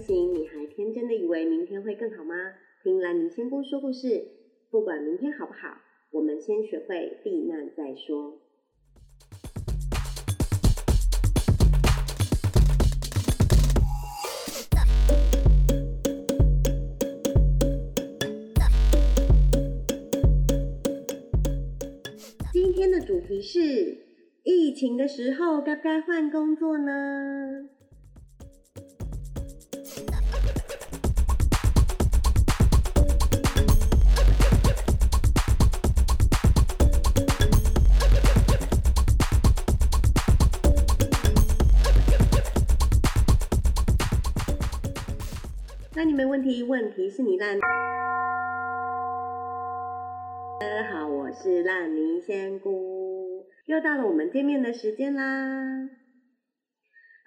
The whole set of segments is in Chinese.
行。你还天真的以为明天会更好吗？听兰妮仙姑说故事，不管明天好不好，我们先学会避难再说。今天的主题是疫情的时候该不该换工作呢？没问题，问题是你烂。大家好，我是烂泥仙姑，又到了我们见面的时间啦。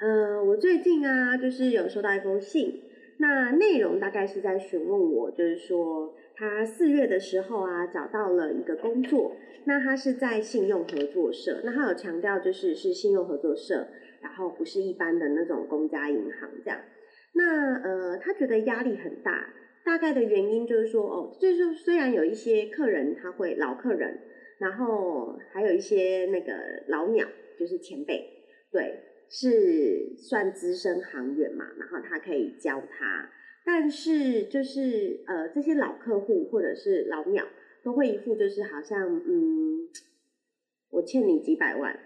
呃，我最近啊，就是有收到一封信，那内容大概是在询问我，就是说他四月的时候啊，找到了一个工作，那他是在信用合作社，那他有强调就是是信用合作社，然后不是一般的那种公家银行这样。那呃，他觉得压力很大，大概的原因就是说，哦，就是虽然有一些客人他会老客人，然后还有一些那个老鸟，就是前辈，对，是算资深行员嘛，然后他可以教他，但是就是呃，这些老客户或者是老鸟都会一副就是好像嗯，我欠你几百万，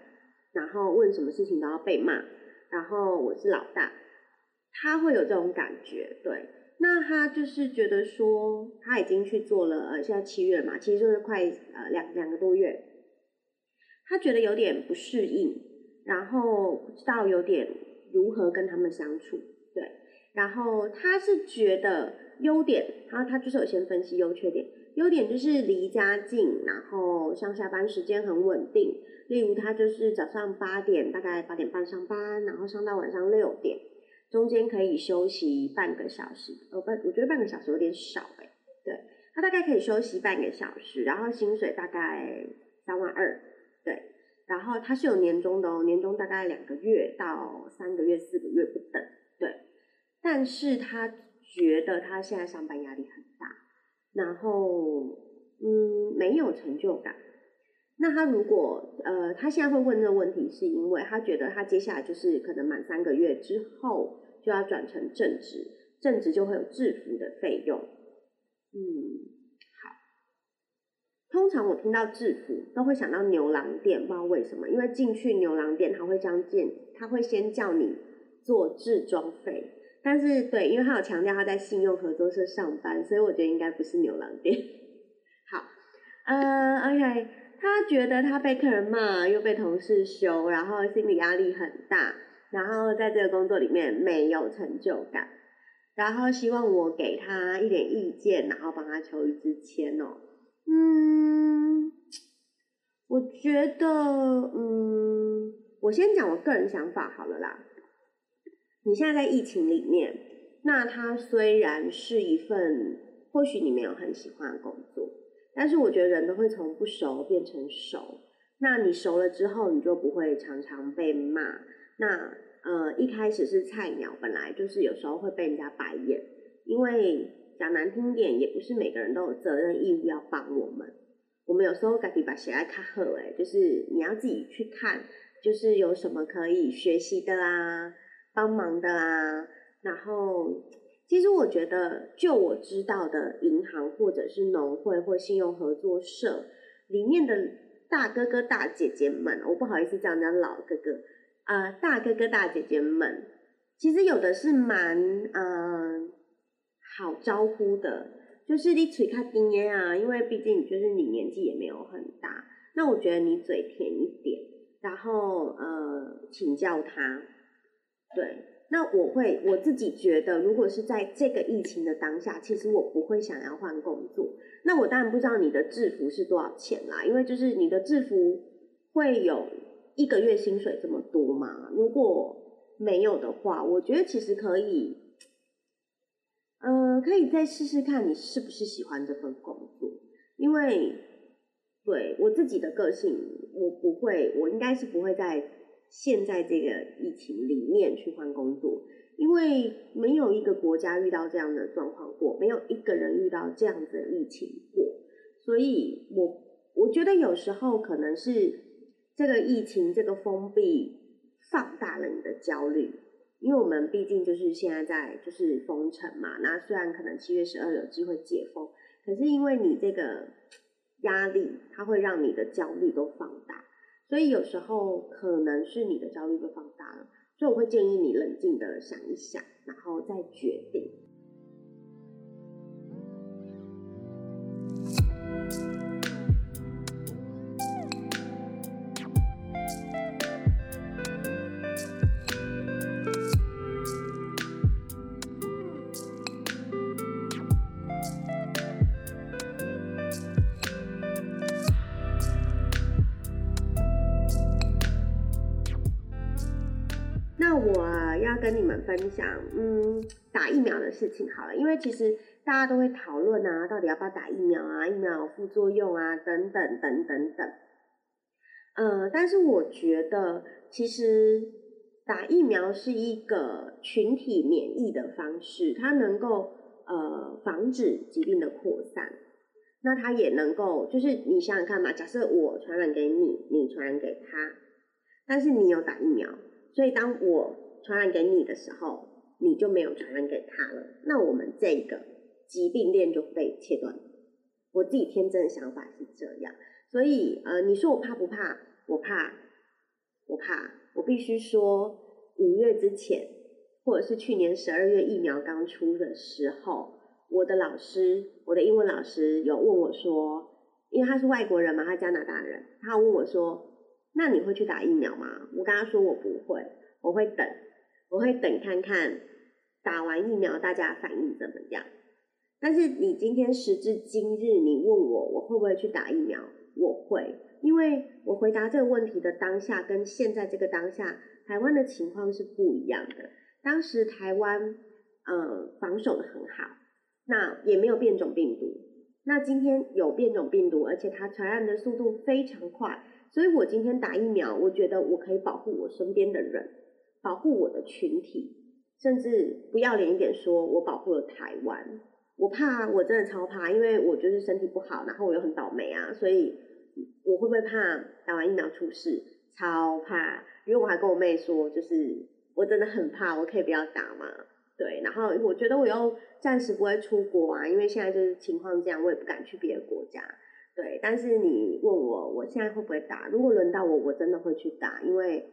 然后问什么事情都要被骂，然后我是老大。他会有这种感觉，对，那他就是觉得说他已经去做了，呃，现在七月嘛，其实就是快呃两两个多月，他觉得有点不适应，然后不知道有点如何跟他们相处，对，然后他是觉得优点，然后他就是有先分析优缺点，优点就是离家近，然后上下班时间很稳定，例如他就是早上八点大概八点半上班，然后上到晚上六点。中间可以休息半个小时，呃，半我觉得半个小时有点少哎，对，他大概可以休息半个小时，然后薪水大概三万二，对，然后他是有年终的哦，年终大概两个月到三个月、四个月不等，对，但是他觉得他现在上班压力很大，然后嗯没有成就感，那他如果呃他现在会问这个问题，是因为他觉得他接下来就是可能满三个月之后。就要转成正职，正职就会有制服的费用。嗯，好。通常我听到制服都会想到牛郎店，不知道为什么，因为进去牛郎店他会将见，他会先叫你做制装费。但是对，因为他有强调他在信用合作社上班，所以我觉得应该不是牛郎店。好，呃，OK，他觉得他被客人骂，又被同事凶，然后心理压力很大。然后在这个工作里面没有成就感，然后希望我给他一点意见，然后帮他求一支签哦。嗯，我觉得，嗯，我先讲我个人想法好了啦。你现在在疫情里面，那他虽然是一份或许你没有很喜欢的工作，但是我觉得人都会从不熟变成熟。那你熟了之后，你就不会常常被骂。那呃一开始是菜鸟，本来就是有时候会被人家白眼，因为讲难听点，也不是每个人都有责任义务要帮我们。我们有时候该己把写来看好哎，就是你要自己去看，就是有什么可以学习的啦，帮忙的啦。然后其实我觉得，就我知道的银行或者是农会或信用合作社里面的大哥哥大姐姐们，我不好意思叫人家老哥哥。呃，大哥哥大姐姐们，其实有的是蛮嗯好招呼的，就是你嘴开丁耶啊，因为毕竟就是你年纪也没有很大，那我觉得你嘴甜一点，然后呃请教他，对，那我会我自己觉得，如果是在这个疫情的当下，其实我不会想要换工作，那我当然不知道你的制服是多少钱啦，因为就是你的制服会有。一个月薪水这么多吗？如果没有的话，我觉得其实可以，呃，可以再试试看你是不是喜欢这份工作。因为对我自己的个性，我不会，我应该是不会在现在这个疫情里面去换工作，因为没有一个国家遇到这样的状况过，没有一个人遇到这样子的疫情过，所以我我觉得有时候可能是这个疫情这个封闭放大了你的焦虑，因为我们毕竟就是现在在就是封城嘛，那虽然可能七月十二有机会解封，可是因为你这个压力，它会让你的焦虑都放大，所以有时候可能是你的焦虑被放大了。所以我会建议你冷静的想一想，然后再决定。我要跟你们分享，嗯，打疫苗的事情好了，因为其实大家都会讨论啊，到底要不要打疫苗啊，疫苗有副作用啊，等等等等等。呃，但是我觉得其实打疫苗是一个群体免疫的方式，它能够呃防止疾病的扩散，那它也能够就是你想想看嘛，假设我传染给你，你传染给他，但是你有打疫苗，所以当我传染给你的时候，你就没有传染给他了。那我们这个疾病链就被切断。我自己天真的想法是这样，所以呃，你说我怕不怕？我怕，我怕。我必须说，五月之前，或者是去年十二月疫苗刚出的时候，我的老师，我的英文老师有问我说，因为他是外国人嘛，他加拿大人，他问我说，那你会去打疫苗吗？我跟他说我不会，我会等。我会等看看打完疫苗大家反应怎么样。但是你今天时至今日，你问我我会不会去打疫苗？我会，因为我回答这个问题的当下跟现在这个当下，台湾的情况是不一样的。当时台湾呃防守的很好，那也没有变种病毒。那今天有变种病毒，而且它传染的速度非常快，所以我今天打疫苗，我觉得我可以保护我身边的人。保护我的群体，甚至不要脸一点说，我保护了台湾。我怕，我真的超怕，因为我就是身体不好，然后我又很倒霉啊，所以我会不会怕打完疫苗出事？超怕，因为我还跟我妹说，就是我真的很怕，我可以不要打吗？对，然后我觉得我又暂时不会出国啊，因为现在就是情况这样，我也不敢去别的国家。对，但是你问我，我现在会不会打？如果轮到我，我真的会去打，因为。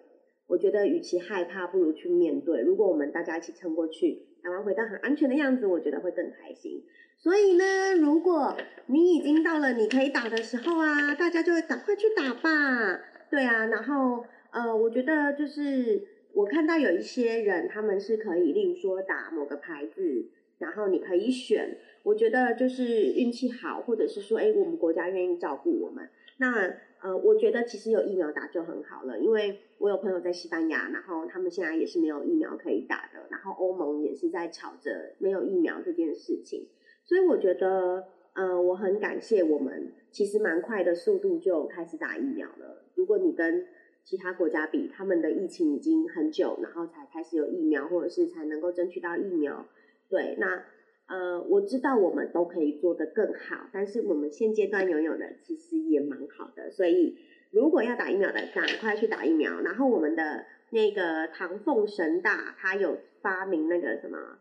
我觉得与其害怕，不如去面对。如果我们大家一起撑过去，台湾回到很安全的样子，我觉得会更开心。所以呢，如果你已经到了你可以打的时候啊，大家就赶快去打吧。对啊，然后呃，我觉得就是我看到有一些人，他们是可以，例如说打某个牌子，然后你可以选。我觉得就是运气好，或者是说，哎，我们国家愿意照顾我们，那。呃，我觉得其实有疫苗打就很好了，因为我有朋友在西班牙，然后他们现在也是没有疫苗可以打的，然后欧盟也是在吵着没有疫苗这件事情，所以我觉得，呃，我很感谢我们其实蛮快的速度就开始打疫苗了。如果你跟其他国家比，他们的疫情已经很久，然后才开始有疫苗，或者是才能够争取到疫苗，对，那。呃，我知道我们都可以做得更好，但是我们现阶段拥有的其实也蛮好的，所以如果要打疫苗的，赶快去打疫苗。然后我们的那个唐凤神大，他有发明那个什么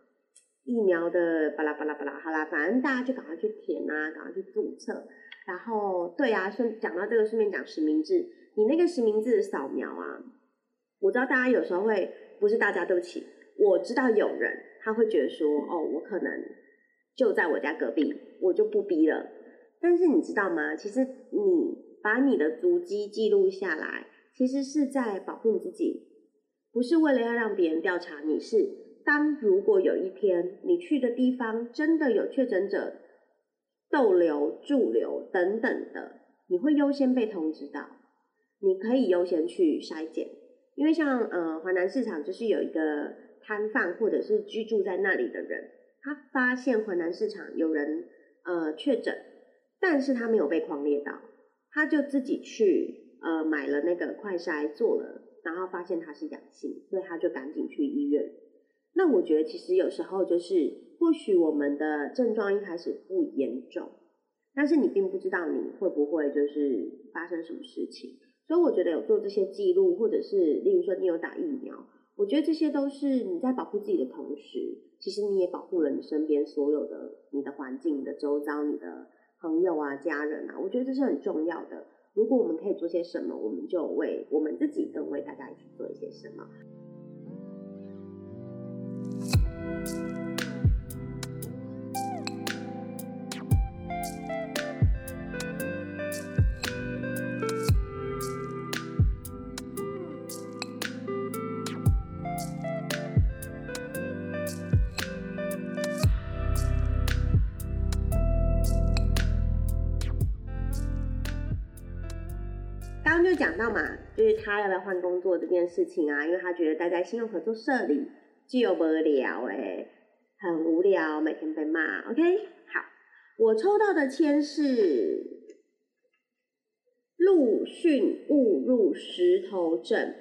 疫苗的巴拉巴拉巴拉，好啦，反正大家就赶快去填啊，赶快去注册。然后对啊，顺讲到这个，顺便讲实名制，你那个实名制扫描啊，我知道大家有时候会，不是大家对不起，我知道有人。他会觉得说，哦，我可能就在我家隔壁，我就不逼了。但是你知道吗？其实你把你的足迹记录下来，其实是在保护你自己，不是为了要让别人调查你。是当如果有一天你去的地方真的有确诊者逗留、驻留等等的，你会优先被通知到，你可以优先去筛检。因为像呃华南市场就是有一个。摊贩或者是居住在那里的人，他发现华南市场有人呃确诊，但是他没有被框列到，他就自己去呃买了那个快筛做了，然后发现他是阳性，所以他就赶紧去医院。那我觉得其实有时候就是，或许我们的症状一开始不严重，但是你并不知道你会不会就是发生什么事情。所以我觉得有做这些记录，或者是例如说你有打疫苗，我觉得这些都是你在保护自己的同时，其实你也保护了你身边所有的你的环境、你的周遭、你的朋友啊、家人啊。我觉得这是很重要的。如果我们可以做些什么，我们就为我们自己跟为大家去做一些什么。他要不要换工作这件事情啊，因为他觉得待在信用合作社里就无聊哎，很无聊，每天被骂。OK，好，我抽到的签是陆逊误入石头镇，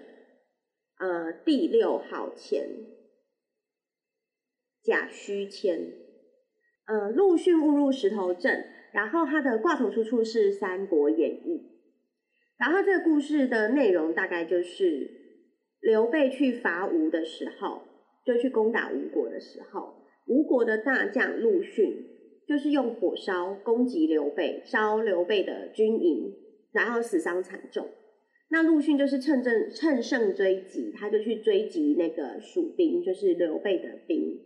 呃，第六号签，假虚签，呃，陆逊误入石头镇，然后他的挂头出处是《三国演义》。然后这个故事的内容大概就是刘备去伐吴的时候，就去攻打吴国的时候，吴国的大将陆逊就是用火烧攻击刘备，烧刘备的军营，然后死伤惨重。那陆逊就是趁胜趁胜追击，他就去追击那个蜀兵，就是刘备的兵。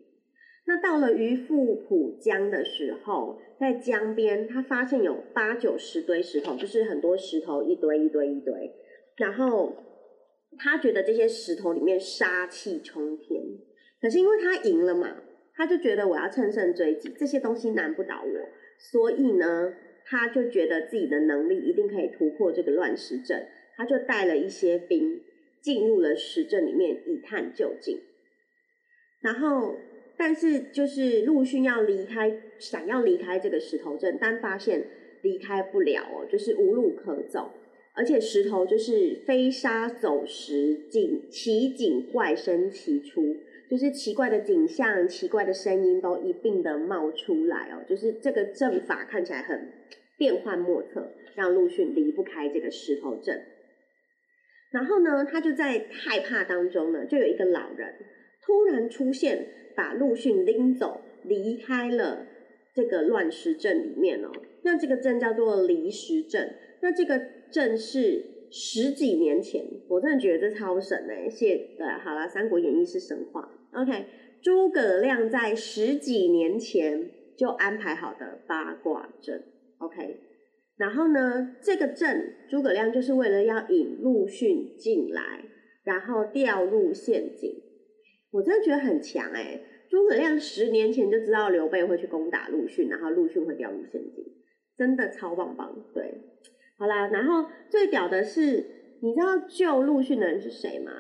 那到了渔父浦江的时候，在江边，他发现有八九十堆石头，就是很多石头一堆一堆一堆。然后他觉得这些石头里面杀气冲天，可是因为他赢了嘛，他就觉得我要乘胜追击，这些东西难不倒我，所以呢，他就觉得自己的能力一定可以突破这个乱石阵，他就带了一些兵进入了石阵里面一探究竟，然后。但是就是陆逊要离开，想要离开这个石头镇，但发现离开不了哦，就是无路可走，而且石头就是飞沙走石，景奇景怪声齐出，就是奇怪的景象、奇怪的声音都一并的冒出来哦，就是这个阵法看起来很变幻莫测，让陆逊离不开这个石头镇。然后呢，他就在害怕当中呢，就有一个老人突然出现。把陆逊拎走，离开了这个乱石阵里面哦。那这个阵叫做离石阵。那这个阵是十几年前，我真的觉得这超神哎！谢对，好了，《三国演义》是神话。OK，诸葛亮在十几年前就安排好的八卦阵。OK，然后呢，这个阵诸葛亮就是为了要引陆逊进来，然后掉入陷阱。我真的觉得很强哎！诸葛亮十年前就知道刘备会去攻打陆逊，然后陆逊会掉入陷阱，真的超棒棒。对，好啦，然后最屌的是，你知道救陆逊的人是谁吗？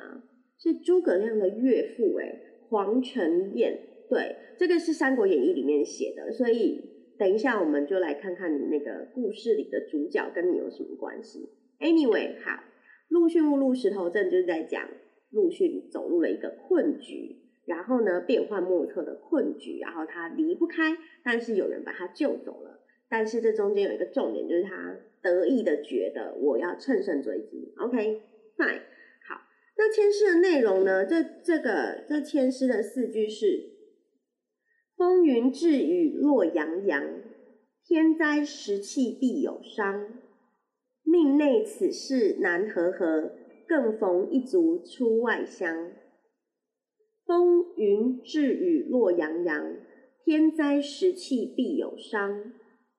是诸葛亮的岳父哎，黄承彦。对，这个是《三国演义》里面写的，所以等一下我们就来看看那个故事里的主角跟你有什么关系。Anyway，好，陆逊误入石头阵就是在讲。陆逊走入了一个困局，然后呢，变幻莫测的困局，然后他离不开，但是有人把他救走了。但是这中间有一个重点，就是他得意的觉得我要乘胜追击。OK，fine，好。那签诗的内容呢？这这个这签诗的四句是：风云至雨落洋洋，天灾时气必有伤，命内此事难和合。更逢一族出外乡，风云至雨落洋洋，天灾时气必有伤。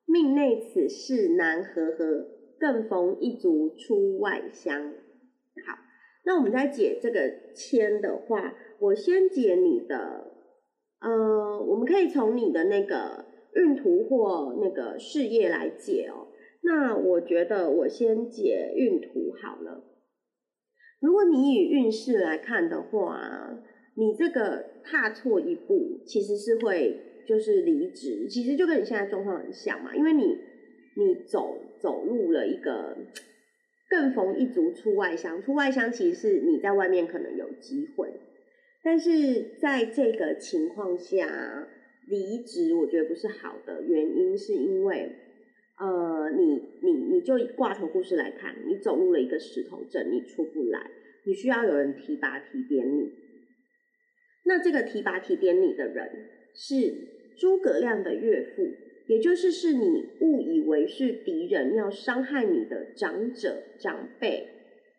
命内此事难和合，更逢一族出外乡。好，那我们在解这个签的话，我先解你的，呃，我们可以从你的那个运途或那个事业来解哦。那我觉得我先解运途好了。如果你以运势来看的话，你这个踏错一步，其实是会就是离职，其实就跟你现在状况很像嘛，因为你你走走入了一个 更逢一族出外乡，出外乡其实是你在外面可能有机会，但是在这个情况下，离职我觉得不是好的原因，是因为，呃，你你你就挂头故事来看，你走入了一个石头阵，你出不来，你需要有人提拔提点你。那这个提拔提点你的人是诸葛亮的岳父，也就是是你误以为是敌人要伤害你的长者长辈，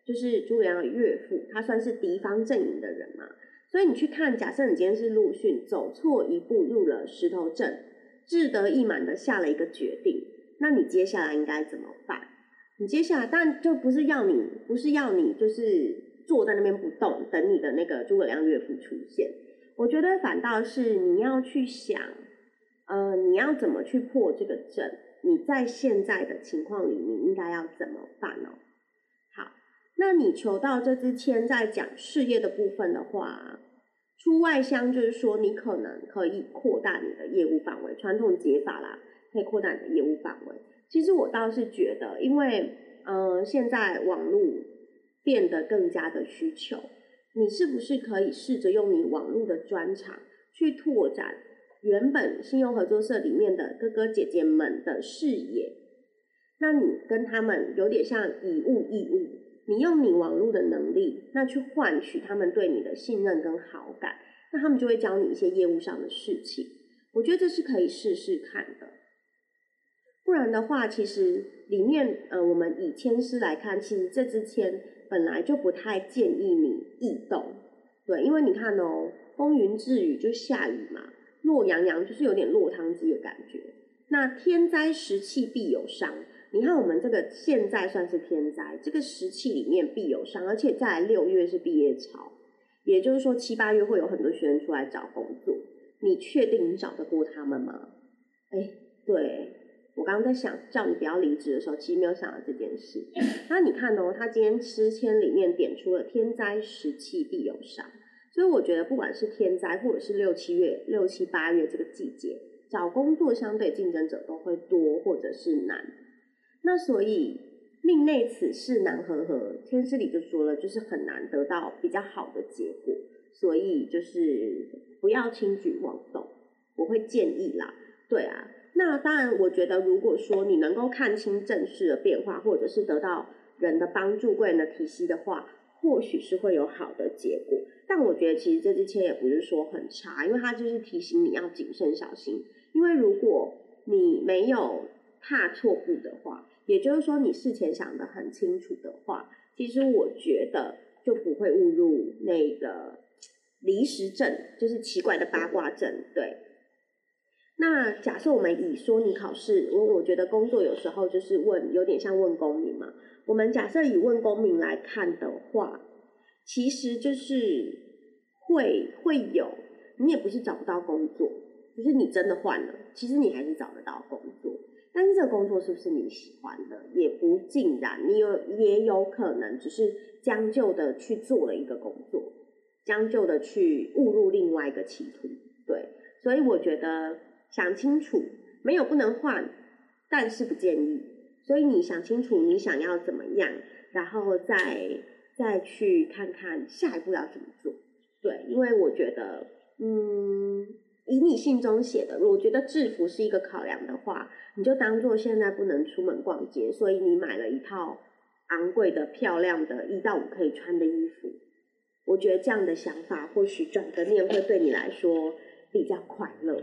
就是诸葛亮的岳父，他算是敌方阵营的人嘛。所以你去看，假设你今天是陆逊，走错一步入了石头阵，志得意满的下了一个决定，那你接下来应该怎么办？你接下来但就不是要你，不是要你就是坐在那边不动，等你的那个诸葛亮岳父出现。我觉得反倒是你要去想，呃，你要怎么去破这个阵？你在现在的情况里，你应该要怎么办呢？那你求到这支签，在讲事业的部分的话，出外乡就是说你可能可以扩大你的业务范围，传统解法啦，可以扩大你的业务范围。其实我倒是觉得，因为呃现在网络变得更加的需求，你是不是可以试着用你网络的专长去拓展原本信用合作社里面的哥哥姐姐们的视野？那你跟他们有点像以物易物。你用你网络的能力，那去换取他们对你的信任跟好感，那他们就会教你一些业务上的事情。我觉得这是可以试试看的。不然的话，其实里面呃，我们以签诗来看，其实这支签本来就不太建议你异动。对，因为你看哦，风云至雨就下雨嘛，落洋洋就是有点落汤鸡的感觉。那天灾时气必有伤。你看，我们这个现在算是天灾，这个时期里面必有伤，而且在六月是毕业潮，也就是说七八月会有很多学生出来找工作。你确定你找得过他们吗？哎，对我刚刚在想叫你不要离职的时候，其实没有想到这件事。那你看哦，他今天诗签里面点出了天灾时气必有伤，所以我觉得不管是天灾或者是六七月、六七八月这个季节，找工作相对竞争者都会多或者是难。那所以命内此事难合合，天师里就说了，就是很难得到比较好的结果，所以就是不要轻举妄动。我会建议啦，对啊。那当然，我觉得如果说你能够看清正式的变化，或者是得到人的帮助、贵人的提携的话，或许是会有好的结果。但我觉得其实这支签也不是说很差，因为它就是提醒你要谨慎小心，因为如果你没有。踏错步的话，也就是说你事前想的很清楚的话，其实我觉得就不会误入那个离时阵，就是奇怪的八卦阵。对。那假设我们以说你考试，我我觉得工作有时候就是问，有点像问公民嘛。我们假设以问公民来看的话，其实就是会会有，你也不是找不到工作，就是你真的换了，其实你还是找得到工作。但是这个工作是不是你喜欢的，也不尽然。你有也有可能只是将就的去做了一个工作，将就的去误入另外一个歧途。对，所以我觉得想清楚，没有不能换，但是不建议。所以你想清楚你想要怎么样，然后再再去看看下一步要怎么做。对，因为我觉得，嗯。以你信中写的，我觉得制服是一个考量的话，你就当做现在不能出门逛街，所以你买了一套昂贵的、漂亮的一到五可以穿的衣服。我觉得这样的想法，或许转个念会对你来说比较快乐。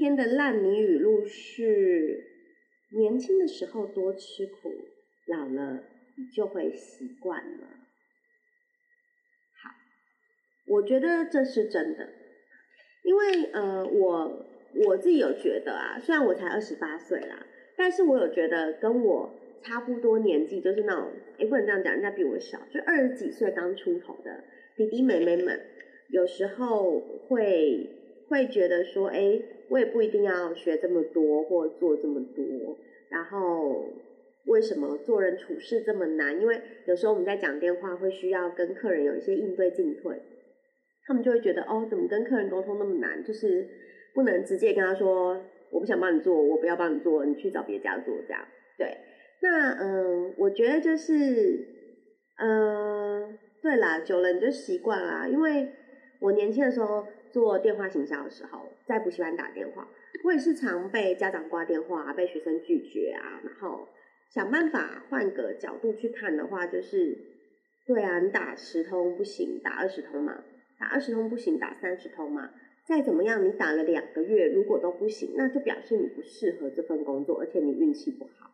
天的烂泥语录是：年轻的时候多吃苦，老了你就会习惯了。好，我觉得这是真的，因为呃，我我自己有觉得啊，虽然我才二十八岁啦，但是我有觉得跟我差不多年纪，就是那种，也不能这样讲，人家比我小，就二十几岁刚出头的弟弟妹妹们。有时候会会觉得说，哎，我也不一定要学这么多或做这么多，然后为什么做人处事这么难？因为有时候我们在讲电话会需要跟客人有一些应对进退，他们就会觉得，哦，怎么跟客人沟通那么难？就是不能直接跟他说，我不想帮你做，我不要帮你做，你去找别家做这样。对，那嗯，我觉得就是，嗯，对啦，久了你就习惯啦。因为我年轻的时候做电话行销的时候，在补习班打电话，我也是常被家长挂电话，被学生拒绝啊。然后想办法换个角度去看的话，就是，对啊，你打十通不行，打二十通嘛，打二十通不行，打三十通嘛。再怎么样，你打了两个月，如果都不行，那就表示你不适合这份工作，而且你运气不好。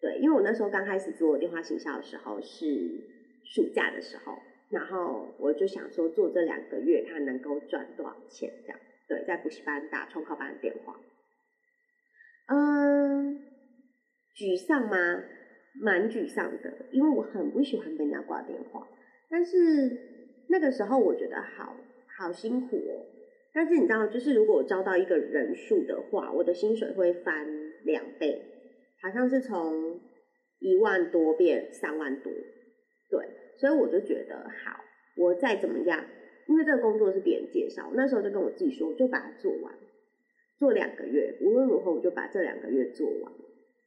对，因为我那时候刚开始做电话行销的时候是暑假的时候，然后我就想说做这两个月他能够赚多少钱这样。对，在补习班打重考班的电话，嗯，沮丧吗？蛮沮丧的，因为我很不喜欢被人家挂电话。但是那个时候我觉得好好辛苦哦。但是你知道，就是如果我招到一个人数的话，我的薪水会翻两倍。好像是从一万多变三万多，对，所以我就觉得好，我再怎么样，因为这个工作是别人介绍，那时候就跟我自己说，我就把它做完，做两个月，无论如何我就把这两个月做完，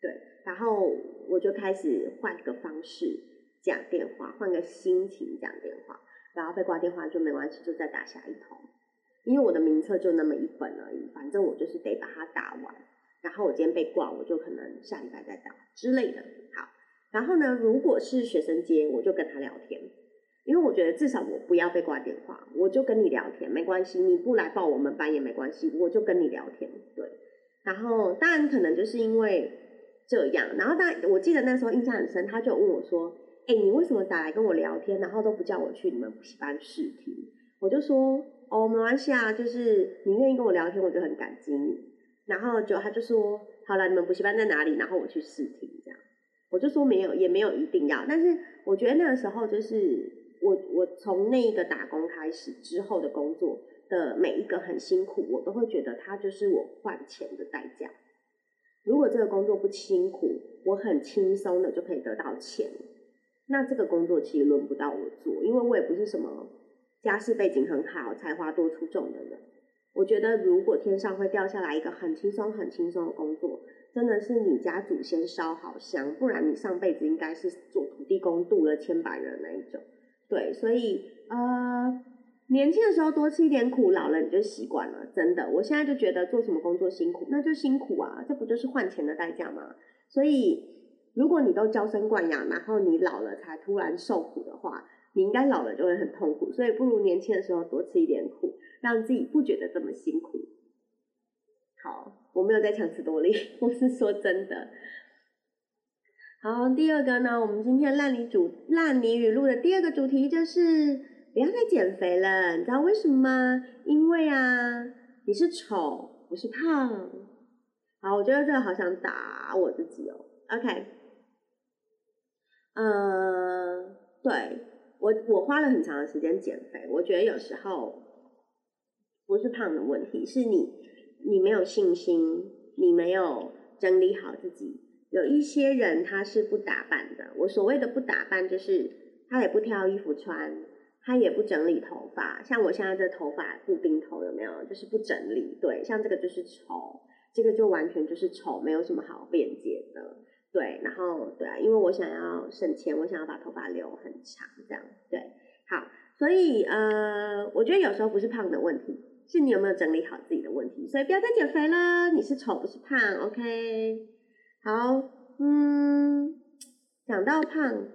对，然后我就开始换个方式讲电话，换个心情讲电话，然后被挂电话就没关系，就再打下一通，因为我的名册就那么一本而已，反正我就是得把它打完。然后我今天被挂，我就可能下礼拜再打之类的。然后呢，如果是学生接，我就跟他聊天，因为我觉得至少我不要被挂电话，我就跟你聊天没关系，你不来报我们班也没关系，我就跟你聊天。对，然后当然可能就是因为这样，然后但我记得那时候印象很深，他就问我说：“哎，你为什么打来跟我聊天，然后都不叫我去你们补习班试听？”我就说：“哦，没关系啊，就是你愿意跟我聊天，我就很感激你。”然后就他就说好了，你们补习班在哪里？然后我去试听这样，我就说没有，也没有一定要。但是我觉得那个时候就是我我从那一个打工开始之后的工作的每一个很辛苦，我都会觉得它就是我换钱的代价。如果这个工作不辛苦，我很轻松的就可以得到钱，那这个工作其实轮不到我做，因为我也不是什么家世背景很好、才华多出众的人。我觉得，如果天上会掉下来一个很轻松、很轻松的工作，真的是你家祖先烧好香，不然你上辈子应该是做土地公度了千百人那一种。对，所以呃，年轻的时候多吃一点苦，老了你就习惯了。真的，我现在就觉得做什么工作辛苦，那就辛苦啊，这不就是换钱的代价吗？所以，如果你都娇生惯养，然后你老了才突然受苦的话，你应该老了就会很痛苦。所以，不如年轻的时候多吃一点苦。让自己不觉得这么辛苦。好，我没有在强词夺理，我是说真的。好，第二个呢，我们今天烂泥主烂泥语录的第二个主题就是不要再减肥了。你知道为什么吗？因为啊，你是丑，不是胖。好，我觉得这个好想打我自己哦。OK，嗯，对我我花了很长的时间减肥，我觉得有时候。不是胖的问题，是你你没有信心，你没有整理好自己。有一些人他是不打扮的，我所谓的不打扮，就是他也不挑衣服穿，他也不整理头发。像我现在这头发布丁头有没有？就是不整理。对，像这个就是丑，这个就完全就是丑，没有什么好辩解的。对，然后对啊，因为我想要省钱，我想要把头发留很长，这样对。好，所以呃，我觉得有时候不是胖的问题。是你有没有整理好自己的问题，所以不要再减肥了。你是丑不是胖，OK？好，嗯，讲到胖，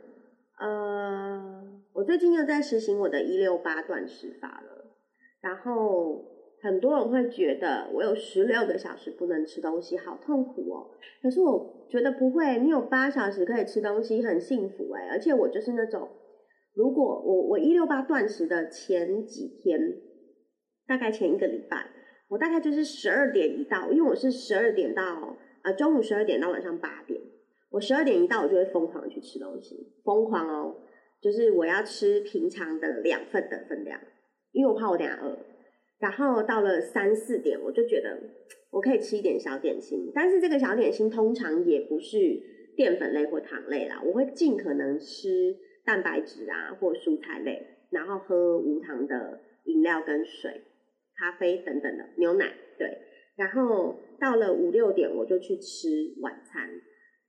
呃，我最近又在实行我的一六八断食法了。然后很多人会觉得我有十六个小时不能吃东西，好痛苦哦。可是我觉得不会，你有八小时可以吃东西，很幸福哎。而且我就是那种，如果我我一六八断食的前几天。大概前一个礼拜，我大概就是十二点一到，因为我是十二点到呃中午十二点到晚上八点，我十二点一到我就会疯狂的去吃东西，疯狂哦，就是我要吃平常的两份的分量，因为我怕我等下饿。然后到了三四点，我就觉得我可以吃一点小点心，但是这个小点心通常也不是淀粉类或糖类啦，我会尽可能吃蛋白质啊或蔬菜类，然后喝无糖的饮料跟水、咖啡等等的牛奶，对。然后到了五六点，我就去吃晚餐。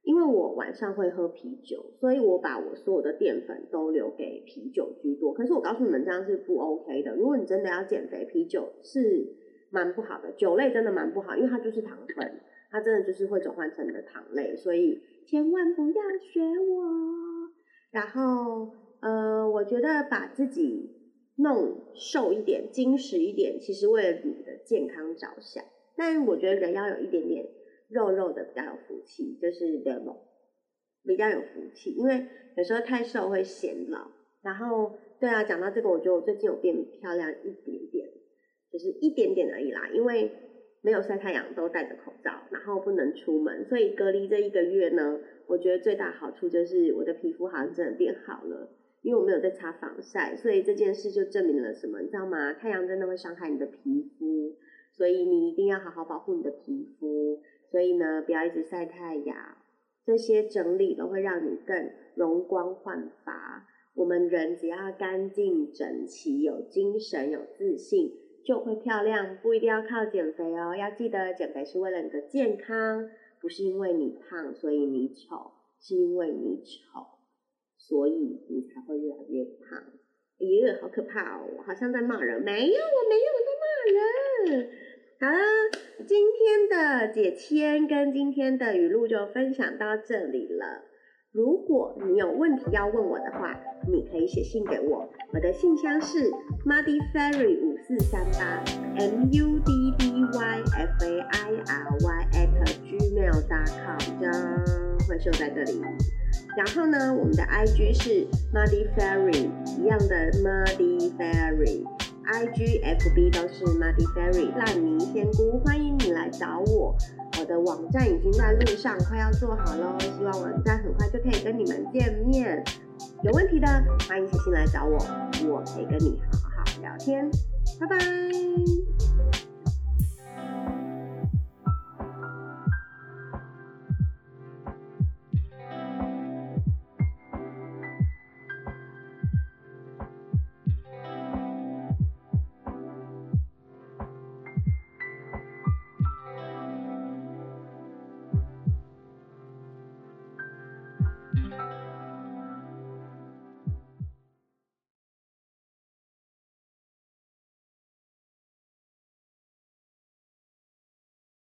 因为我晚上会喝啤酒，所以我把我所有的淀粉都留给啤酒居多。可是我告诉你们，这样是不 OK 的。如果你真的要减肥，啤酒是蛮不好的，酒类真的蛮不好，因为它就是糖分，它真的就是会转换成你的糖类，所以千万不要学我。然后，呃，我觉得把自己弄瘦一点、精实一点，其实为了你的健康着想。但我觉得人要有一点点。肉肉的比较有福气，就是 l e 比较有福气，因为有时候太瘦会显老。然后，对啊，讲到这个，我觉得我最近有变漂亮一点点，就是一点点而已啦。因为没有晒太阳，都戴着口罩，然后不能出门，所以隔离这一个月呢，我觉得最大好处就是我的皮肤好像真的变好了，因为我没有在擦防晒，所以这件事就证明了什么，你知道吗？太阳真的会伤害你的皮肤，所以你一定要好好保护你的皮肤。所以呢，不要一直晒太阳，这些整理都会让你更容光焕发。我们人只要干净整齐、有精神、有自信，就会漂亮。不一定要靠减肥哦，要记得减肥是为了你的健康，不是因为你胖所以你丑，是因为你丑，所以你才会越来越胖。哎呀，好可怕哦！好像在骂人，没有，我没有在骂人。好了，今天的解签跟今天的语录就分享到这里了。如果你有问题要问我的话，你可以写信给我，我的信箱是 muddy fairy 五四三八 m u d d y f a i r y at gmail.com 会秀在这里。然后呢，我们的 I G 是 muddy fairy，一样的 muddy fairy。I G F B 都是 Muddy Fairy 烂泥仙姑，欢迎你来找我。我的网站已经在路上，快要做好喽，希望网站很快就可以跟你们见面。有问题的，欢迎写信来找我，我可以跟你好好聊天。拜拜。